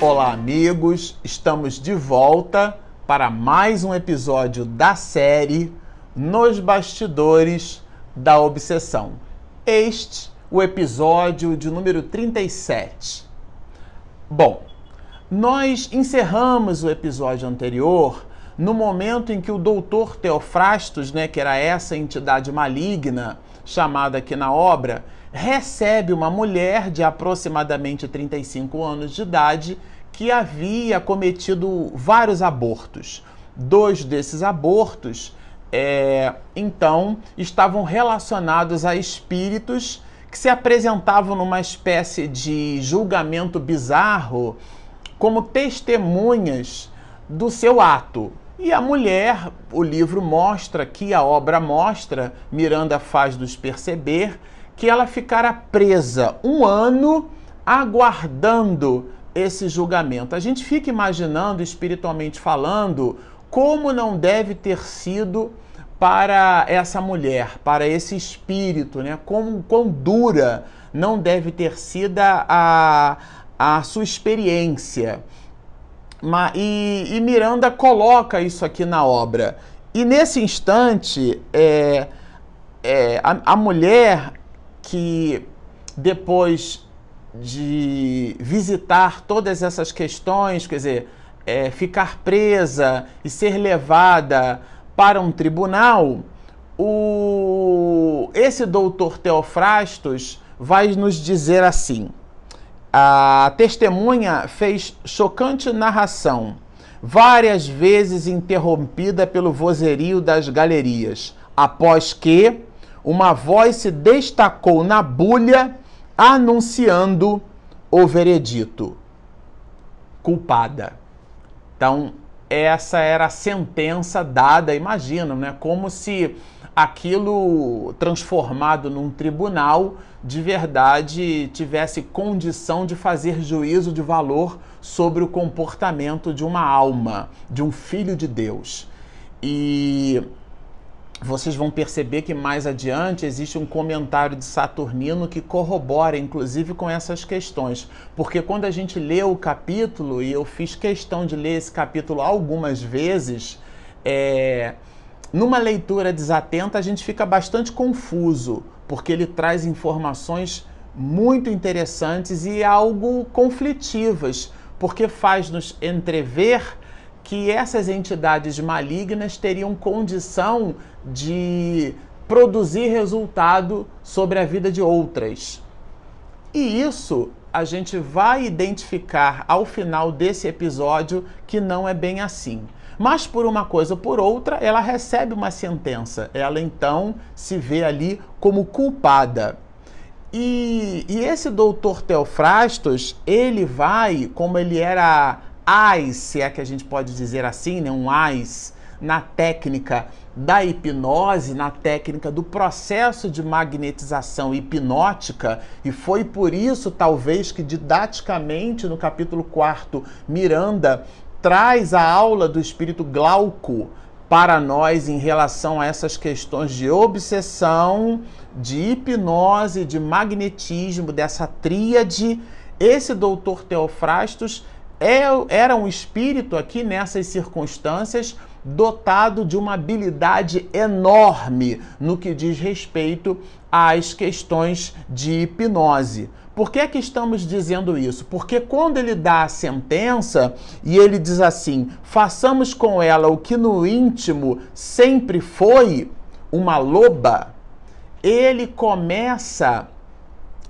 Olá, amigos! Estamos de volta para mais um episódio da série Nos Bastidores da Obsessão. Este, o episódio de número 37. Bom, nós encerramos o episódio anterior no momento em que o doutor Teofrastos, né, que era essa entidade maligna chamada aqui na obra, recebe uma mulher de aproximadamente 35 anos de idade que havia cometido vários abortos. Dois desses abortos, é, então, estavam relacionados a espíritos que se apresentavam numa espécie de julgamento bizarro como testemunhas do seu ato. E a mulher, o livro mostra que a obra mostra, Miranda faz-nos perceber que ela ficara presa um ano aguardando esse julgamento. A gente fica imaginando, espiritualmente falando, como não deve ter sido para essa mulher, para esse espírito, né? Como quão dura não deve ter sido a, a sua experiência. E, e Miranda coloca isso aqui na obra. E nesse instante, é, é, a, a mulher que depois de visitar todas essas questões, quer dizer, é, ficar presa e ser levada para um tribunal, o, esse doutor Teofrastos vai nos dizer assim: a testemunha fez chocante narração, várias vezes interrompida pelo vozerio das galerias, após que uma voz se destacou na bulha anunciando o veredito. Culpada. Então, essa era a sentença dada, imagina, né? Como se aquilo transformado num tribunal de verdade tivesse condição de fazer juízo de valor sobre o comportamento de uma alma, de um filho de Deus. E vocês vão perceber que mais adiante existe um comentário de Saturnino que corrobora, inclusive, com essas questões. Porque quando a gente lê o capítulo, e eu fiz questão de ler esse capítulo algumas vezes, é, numa leitura desatenta a gente fica bastante confuso, porque ele traz informações muito interessantes e algo conflitivas, porque faz-nos entrever que essas entidades malignas teriam condição de produzir resultado sobre a vida de outras. E isso a gente vai identificar ao final desse episódio que não é bem assim. Mas por uma coisa ou por outra, ela recebe uma sentença. Ela então se vê ali como culpada. E, e esse doutor Teofrastos, ele vai, como ele era AIS, se é que a gente pode dizer assim, né? um AIS, na técnica da hipnose, na técnica do processo de magnetização hipnótica, e foi por isso, talvez, que didaticamente no capítulo 4, Miranda traz a aula do espírito Glauco para nós em relação a essas questões de obsessão, de hipnose, de magnetismo, dessa tríade. Esse doutor Teofrastos era um espírito aqui nessas circunstâncias dotado de uma habilidade enorme no que diz respeito às questões de hipnose. Por que é que estamos dizendo isso? Porque quando ele dá a sentença e ele diz assim: façamos com ela o que no íntimo sempre foi uma loba, ele começa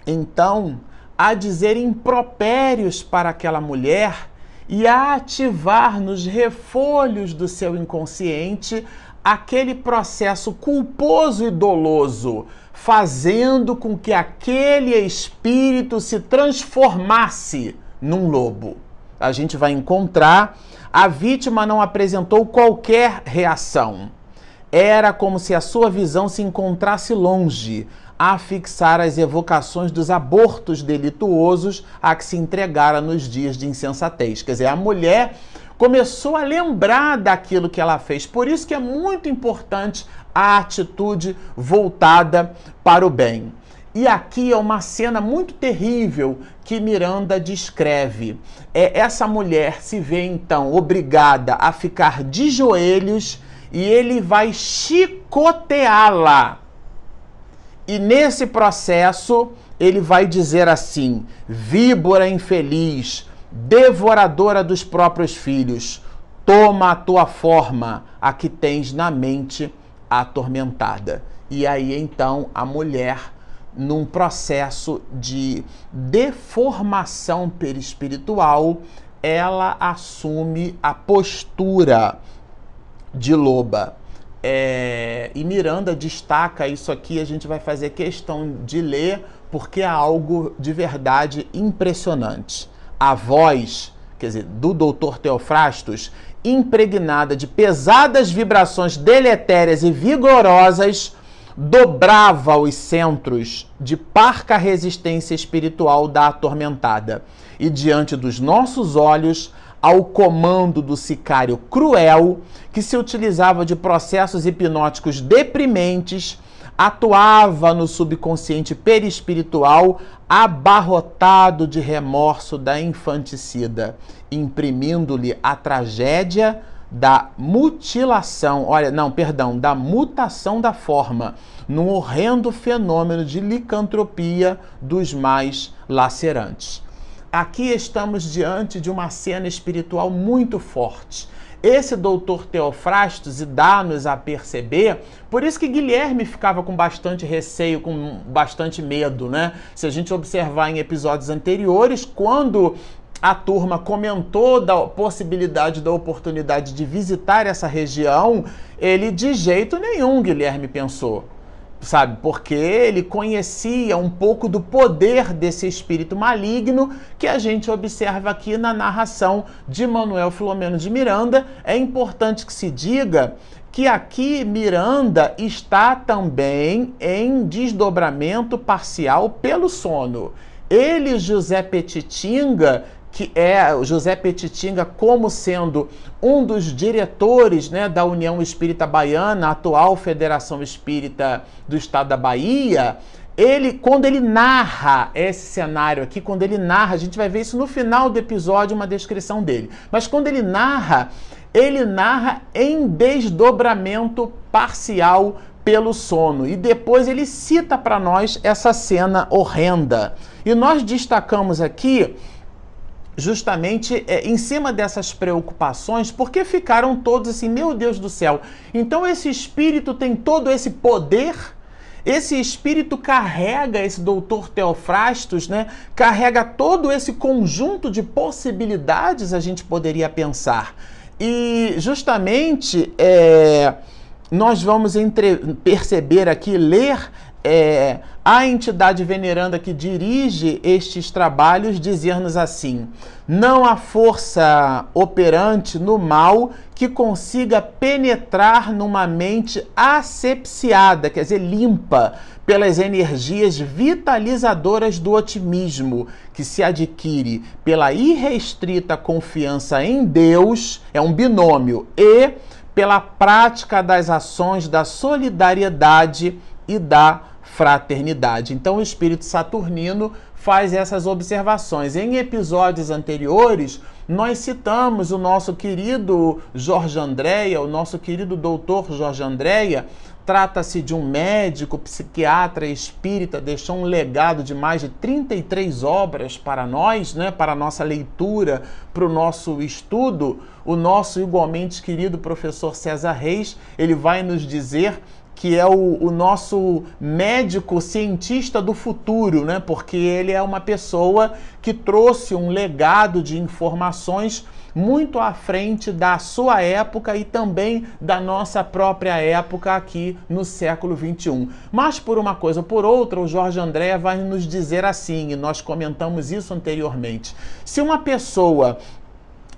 então a dizer impropérios para aquela mulher e a ativar nos refolhos do seu inconsciente aquele processo culposo e doloso, fazendo com que aquele espírito se transformasse num lobo. A gente vai encontrar a vítima não apresentou qualquer reação. Era como se a sua visão se encontrasse longe, a fixar as evocações dos abortos delituosos a que se entregara nos dias de insensatez. Quer dizer, a mulher começou a lembrar daquilo que ela fez. Por isso que é muito importante a atitude voltada para o bem. E aqui é uma cena muito terrível que Miranda descreve. É essa mulher se vê então obrigada a ficar de joelhos e ele vai chicoteá-la. E nesse processo, ele vai dizer assim: víbora infeliz, devoradora dos próprios filhos, toma a tua forma, a que tens na mente atormentada. E aí então a mulher, num processo de deformação perispiritual, ela assume a postura de loba. É, e Miranda destaca isso aqui, a gente vai fazer questão de ler, porque é algo de verdade impressionante. A voz, quer dizer, do doutor Teofrastos, impregnada de pesadas vibrações deletérias e vigorosas, dobrava os centros de parca resistência espiritual da atormentada. E diante dos nossos olhos, ao comando do sicário cruel, que se utilizava de processos hipnóticos deprimentes, atuava no subconsciente perispiritual abarrotado de remorso da infanticida, imprimindo-lhe a tragédia da mutilação, olha, não, perdão, da mutação da forma, num horrendo fenômeno de licantropia dos mais lacerantes. Aqui estamos diante de uma cena espiritual muito forte. Esse doutor Teofrastos e dá-nos a perceber, por isso que Guilherme ficava com bastante receio, com bastante medo, né? Se a gente observar em episódios anteriores, quando a turma comentou da possibilidade, da oportunidade de visitar essa região, ele de jeito nenhum, Guilherme pensou sabe? Porque ele conhecia um pouco do poder desse espírito maligno que a gente observa aqui na narração de Manuel Filomeno de Miranda. É importante que se diga que aqui Miranda está também em desdobramento parcial pelo sono. Ele, José Petitinga, que é José Petitinga como sendo um dos diretores né, da União Espírita Baiana, atual Federação Espírita do Estado da Bahia, ele, quando ele narra esse cenário aqui, quando ele narra, a gente vai ver isso no final do episódio, uma descrição dele. Mas quando ele narra, ele narra em desdobramento parcial pelo sono. E depois ele cita para nós essa cena horrenda. E nós destacamos aqui justamente é, em cima dessas preocupações, porque ficaram todos assim, meu Deus do céu. Então esse espírito tem todo esse poder. Esse espírito carrega, esse doutor Teofrastos, né? Carrega todo esse conjunto de possibilidades, a gente poderia pensar. E justamente é, nós vamos entre, perceber aqui, ler é, a entidade veneranda que dirige estes trabalhos dizer-nos assim: não há força operante no mal que consiga penetrar numa mente asepsiada, quer dizer, limpa, pelas energias vitalizadoras do otimismo que se adquire pela irrestrita confiança em Deus, é um binômio, e pela prática das ações da solidariedade e da fraternidade. Então o espírito saturnino faz essas observações. Em episódios anteriores, nós citamos o nosso querido Jorge Andréia, o nosso querido doutor Jorge Andréia, trata-se de um médico, psiquiatra espírita, deixou um legado de mais de 33 obras para nós, né, para a nossa leitura, para o nosso estudo. O nosso igualmente querido professor César Reis, ele vai nos dizer que é o, o, nosso médico cientista do futuro, né? Porque ele é uma pessoa que trouxe um legado de informações muito à frente da sua época e também da nossa própria época aqui no século 21. Mas por uma coisa ou por outra, o Jorge André vai nos dizer assim, e nós comentamos isso anteriormente. Se uma pessoa,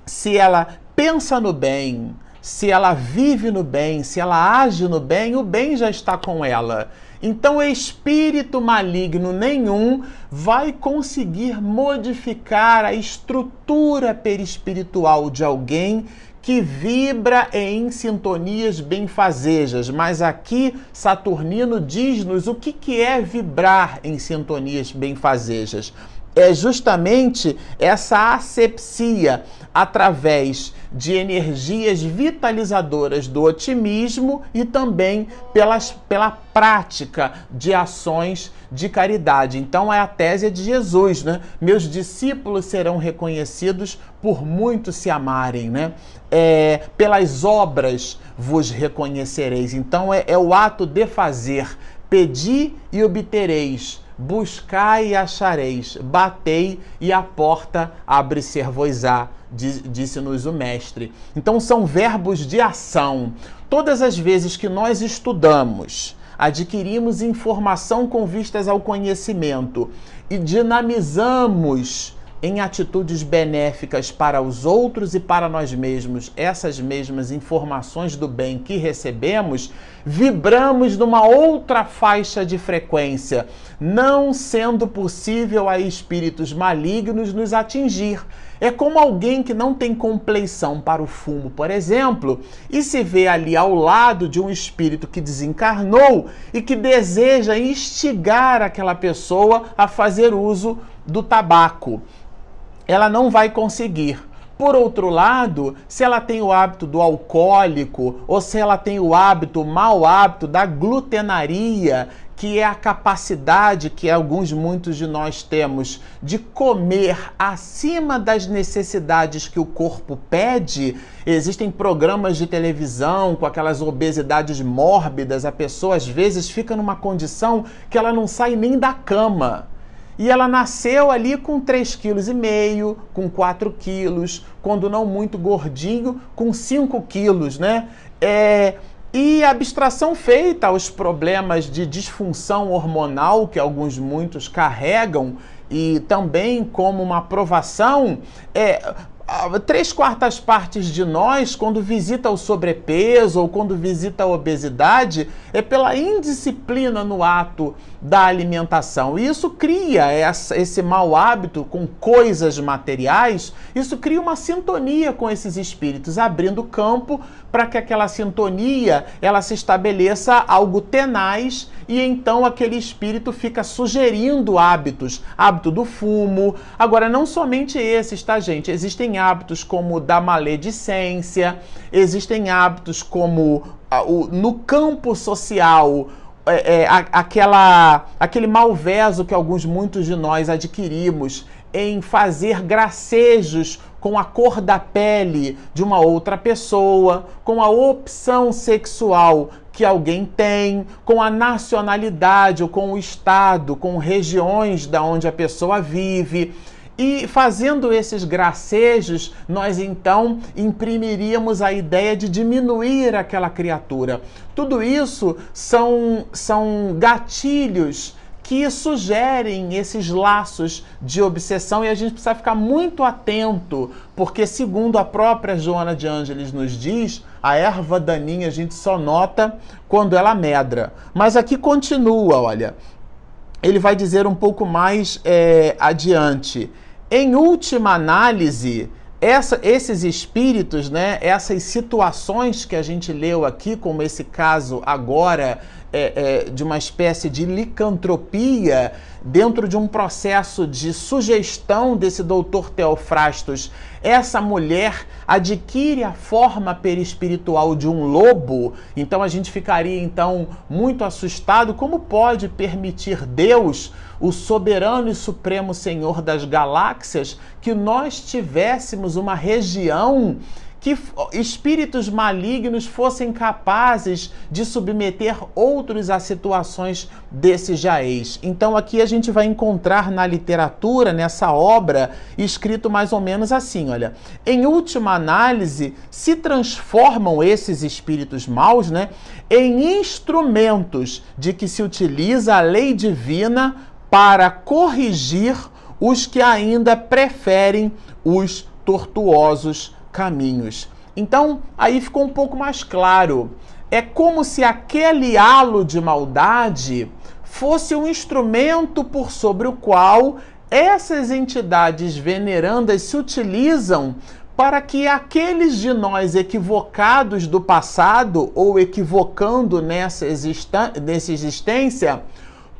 se ela pensa no bem, se ela vive no bem, se ela age no bem, o bem já está com ela. Então, espírito maligno nenhum vai conseguir modificar a estrutura perispiritual de alguém que vibra em sintonias benfazejas. Mas aqui Saturnino diz-nos o que, é vibrar em sintonias benfazejas. É justamente essa asepsia através de energias vitalizadoras do otimismo e também pelas, pela prática de ações de caridade. Então é a tese de Jesus, né? Meus discípulos serão reconhecidos por muito se amarem, né? É, pelas obras vos reconhecereis. Então é, é o ato de fazer. Pedi e obtereis buscai e achareis, batei e a porta abre-ser-vos-á, disse-nos o mestre. Então são verbos de ação. Todas as vezes que nós estudamos, adquirimos informação com vistas ao conhecimento e dinamizamos em atitudes benéficas para os outros e para nós mesmos, essas mesmas informações do bem que recebemos, vibramos numa outra faixa de frequência, não sendo possível a espíritos malignos nos atingir. É como alguém que não tem compleição para o fumo, por exemplo, e se vê ali ao lado de um espírito que desencarnou e que deseja instigar aquela pessoa a fazer uso do tabaco ela não vai conseguir. Por outro lado, se ela tem o hábito do alcoólico ou se ela tem o hábito, o mau hábito da glutenaria, que é a capacidade que alguns, muitos de nós temos de comer acima das necessidades que o corpo pede. Existem programas de televisão com aquelas obesidades mórbidas, a pessoa às vezes fica numa condição que ela não sai nem da cama. E ela nasceu ali com 3,5 kg, com 4 quilos, quando não muito gordinho, com 5 quilos, né? É, e a abstração feita aos problemas de disfunção hormonal que alguns muitos carregam e também como uma aprovação, é, três quartas partes de nós, quando visita o sobrepeso ou quando visita a obesidade, é pela indisciplina no ato da alimentação. E isso cria essa, esse mau hábito com coisas materiais, isso cria uma sintonia com esses espíritos, abrindo campo para que aquela sintonia ela se estabeleça algo tenaz e então aquele espírito fica sugerindo hábitos, hábito do fumo. Agora, não somente esses, tá, gente? Existem hábitos como da maledicência, existem hábitos como o, no campo social, é, é, aquela, aquele malveso que alguns, muitos de nós adquirimos em fazer gracejos com a cor da pele de uma outra pessoa, com a opção sexual que alguém tem, com a nacionalidade ou com o estado, com regiões da onde a pessoa vive. E fazendo esses gracejos, nós então imprimiríamos a ideia de diminuir aquela criatura. Tudo isso são, são gatilhos que sugerem esses laços de obsessão e a gente precisa ficar muito atento, porque, segundo a própria Joana de Ângeles nos diz, a erva daninha a gente só nota quando ela medra. Mas aqui continua, olha, ele vai dizer um pouco mais é, adiante. Em última análise, essa, esses espíritos, né, essas situações que a gente leu aqui, como esse caso agora é, é, de uma espécie de licantropia dentro de um processo de sugestão desse doutor Teofrastos, essa mulher adquire a forma perispiritual de um lobo, então a gente ficaria então muito assustado. Como pode permitir Deus, o soberano e supremo Senhor das galáxias, que nós tivéssemos uma região que espíritos malignos fossem capazes de submeter outros a situações desse jaez. Então aqui a gente vai encontrar na literatura, nessa obra, escrito mais ou menos assim, olha, em última análise, se transformam esses espíritos maus, né, em instrumentos de que se utiliza a lei divina para corrigir os que ainda preferem os tortuosos caminhos. Então, aí ficou um pouco mais claro. É como se aquele halo de maldade fosse um instrumento por sobre o qual essas entidades venerandas se utilizam para que aqueles de nós equivocados do passado ou equivocando nessa, nessa existência,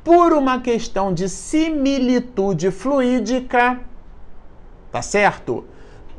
por uma questão de similitude fluídica, tá certo?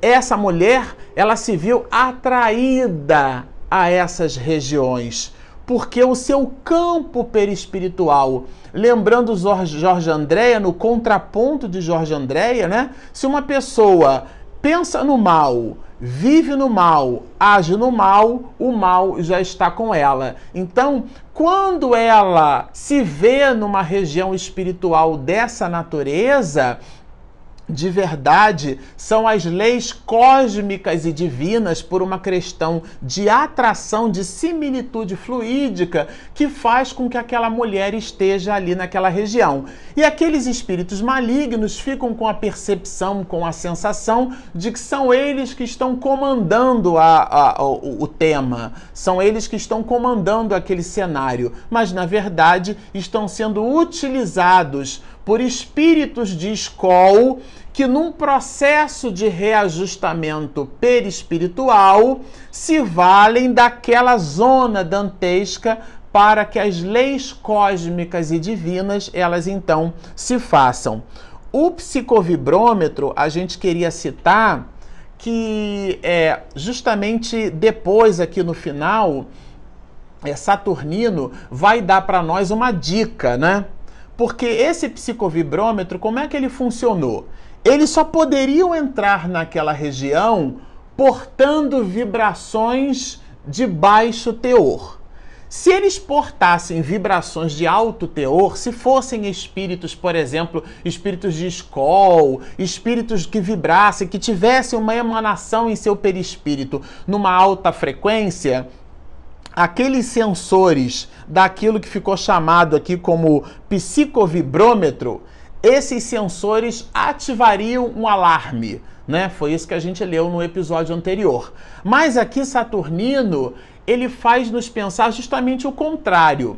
Essa mulher, ela se viu atraída a essas regiões, porque o seu campo perispiritual, lembrando Jorge Andréia, no contraponto de Jorge Andréia, né? Se uma pessoa pensa no mal, vive no mal, age no mal, o mal já está com ela. Então, quando ela se vê numa região espiritual dessa natureza, de verdade são as leis cósmicas e divinas por uma questão de atração, de similitude fluídica que faz com que aquela mulher esteja ali naquela região. E aqueles espíritos malignos ficam com a percepção, com a sensação de que são eles que estão comandando a, a, o, o tema, são eles que estão comandando aquele cenário, mas na verdade estão sendo utilizados por espíritos de escola que num processo de reajustamento perispiritual se valem daquela zona dantesca para que as leis cósmicas e divinas elas então se façam. O psicovibrômetro a gente queria citar que é justamente depois aqui no final é, Saturnino vai dar para nós uma dica, né? Porque esse psicovibrômetro, como é que ele funcionou? Eles só poderiam entrar naquela região portando vibrações de baixo teor. Se eles portassem vibrações de alto teor, se fossem espíritos, por exemplo, espíritos de escol, espíritos que vibrassem, que tivessem uma emanação em seu perispírito numa alta frequência, aqueles sensores daquilo que ficou chamado aqui como psicovibrômetro, esses sensores ativariam um alarme. Né? Foi isso que a gente leu no episódio anterior. Mas aqui Saturnino, ele faz nos pensar justamente o contrário.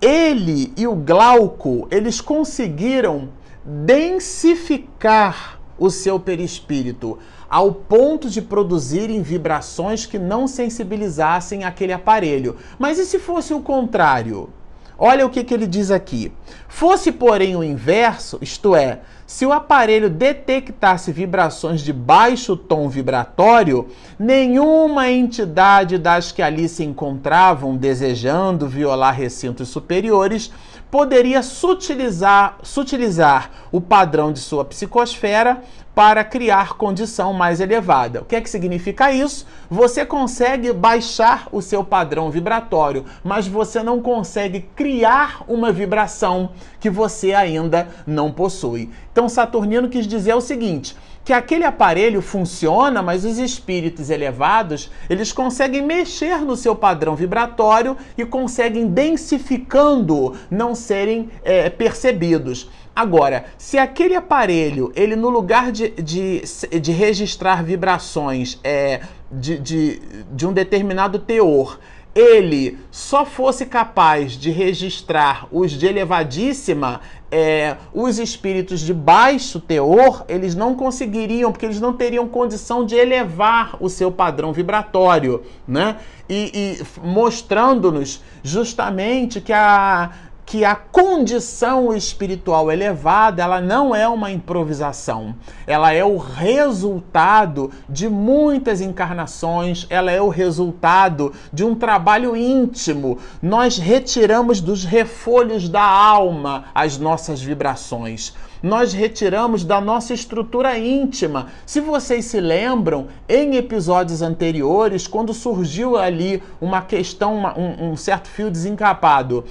Ele e o Glauco, eles conseguiram densificar o seu perispírito ao ponto de produzirem vibrações que não sensibilizassem aquele aparelho. Mas e se fosse o contrário? Olha o que, que ele diz aqui. Fosse, porém, o inverso, isto é, se o aparelho detectasse vibrações de baixo tom vibratório, nenhuma entidade das que ali se encontravam desejando violar recintos superiores poderia sutilizar, sutilizar o padrão de sua psicosfera para criar condição mais elevada. O que é que significa isso? Você consegue baixar o seu padrão vibratório, mas você não consegue criar uma vibração que você ainda não possui. Então Saturnino quis dizer o seguinte: que aquele aparelho funciona, mas os espíritos elevados, eles conseguem mexer no seu padrão vibratório e conseguem densificando não serem é, percebidos. Agora, se aquele aparelho, ele no lugar de, de, de registrar vibrações é, de, de, de um determinado teor, ele só fosse capaz de registrar os de elevadíssima, é, os espíritos de baixo teor, eles não conseguiriam, porque eles não teriam condição de elevar o seu padrão vibratório, né? E, e mostrando-nos justamente que a que a condição espiritual elevada, ela não é uma improvisação. Ela é o resultado de muitas encarnações, ela é o resultado de um trabalho íntimo. Nós retiramos dos refolhos da alma as nossas vibrações nós retiramos da nossa estrutura íntima. Se vocês se lembram, em episódios anteriores, quando surgiu ali uma questão, um, um certo fio desencapado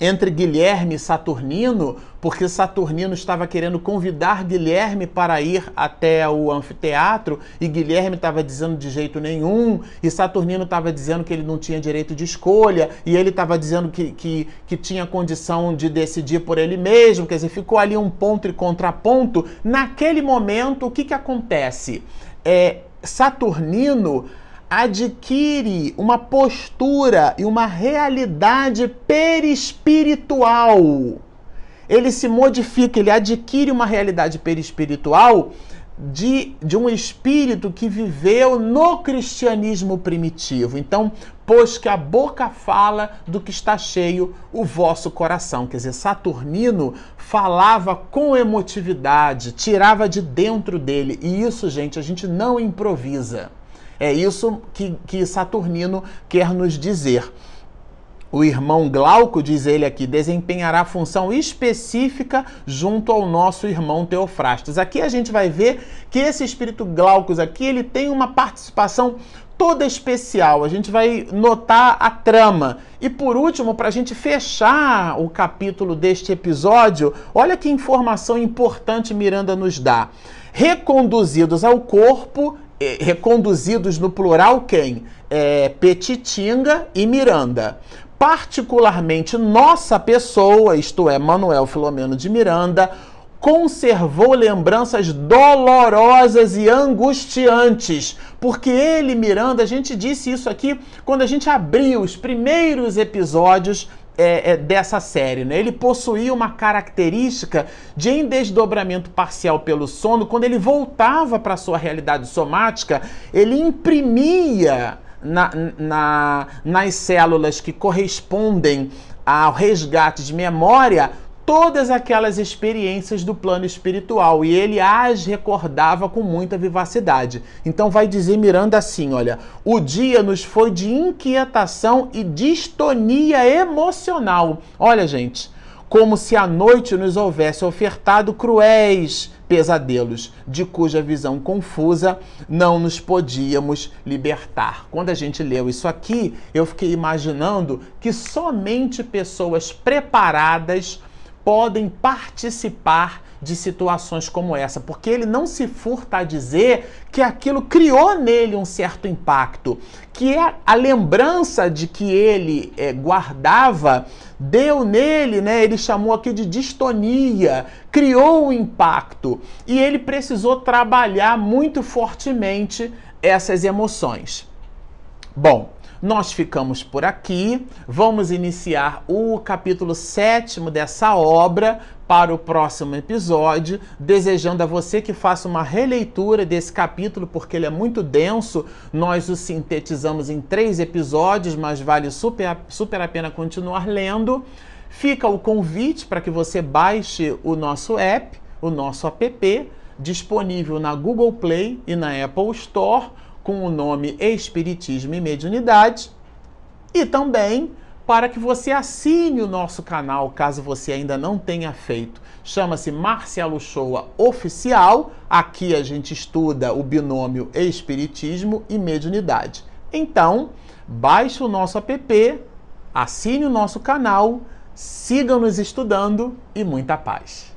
entre Guilherme e Saturnino, porque Saturnino estava querendo convidar Guilherme para ir até o anfiteatro e Guilherme estava dizendo de jeito nenhum, e Saturnino estava dizendo que ele não tinha direito de escolha, e ele estava dizendo que, que, que tinha condição de decidir por ele mesmo, quer dizer, ficou ali um ponto e contraponto. Naquele momento, o que, que acontece? É, Saturnino adquire uma postura e uma realidade perispiritual. Ele se modifica, ele adquire uma realidade perispiritual de, de um espírito que viveu no cristianismo primitivo. Então, pois que a boca fala do que está cheio o vosso coração. Quer dizer, Saturnino falava com emotividade, tirava de dentro dele. E isso, gente, a gente não improvisa. É isso que, que Saturnino quer nos dizer. O irmão Glauco, diz ele aqui, desempenhará função específica junto ao nosso irmão Teofrastos. Aqui a gente vai ver que esse espírito Glaucus aqui, ele tem uma participação toda especial. A gente vai notar a trama. E por último, para a gente fechar o capítulo deste episódio, olha que informação importante Miranda nos dá. Reconduzidos ao corpo, reconduzidos no plural quem? É, Petitinga e Miranda particularmente nossa pessoa, isto é, Manuel Filomeno de Miranda, conservou lembranças dolorosas e angustiantes, porque ele, Miranda, a gente disse isso aqui quando a gente abriu os primeiros episódios é, é, dessa série. Né? Ele possuía uma característica de desdobramento parcial pelo sono. Quando ele voltava para sua realidade somática, ele imprimia na, na, nas células que correspondem ao resgate de memória todas aquelas experiências do plano espiritual e ele as recordava com muita vivacidade. Então vai dizer Miranda assim, olha, o dia nos foi de inquietação e distonia emocional. Olha, gente, como se a noite nos houvesse ofertado cruéis pesadelos, de cuja visão confusa não nos podíamos libertar. Quando a gente leu isso aqui, eu fiquei imaginando que somente pessoas preparadas podem participar de situações como essa, porque ele não se furta a dizer que aquilo criou nele um certo impacto, que é a lembrança de que ele é, guardava deu nele, né? Ele chamou aqui de distonia, criou um impacto e ele precisou trabalhar muito fortemente essas emoções. Bom, nós ficamos por aqui. Vamos iniciar o capítulo sétimo dessa obra para o próximo episódio, desejando a você que faça uma releitura desse capítulo, porque ele é muito denso. Nós o sintetizamos em três episódios, mas vale super, super a pena continuar lendo. Fica o convite para que você baixe o nosso app, o nosso app, disponível na Google Play e na Apple Store com o nome Espiritismo e Mediunidade e também para que você assine o nosso canal, caso você ainda não tenha feito. Chama-se Marcelo Shoa Oficial. Aqui a gente estuda o binômio Espiritismo e Mediunidade. Então, baixe o nosso app, assine o nosso canal, siga nos estudando e muita paz.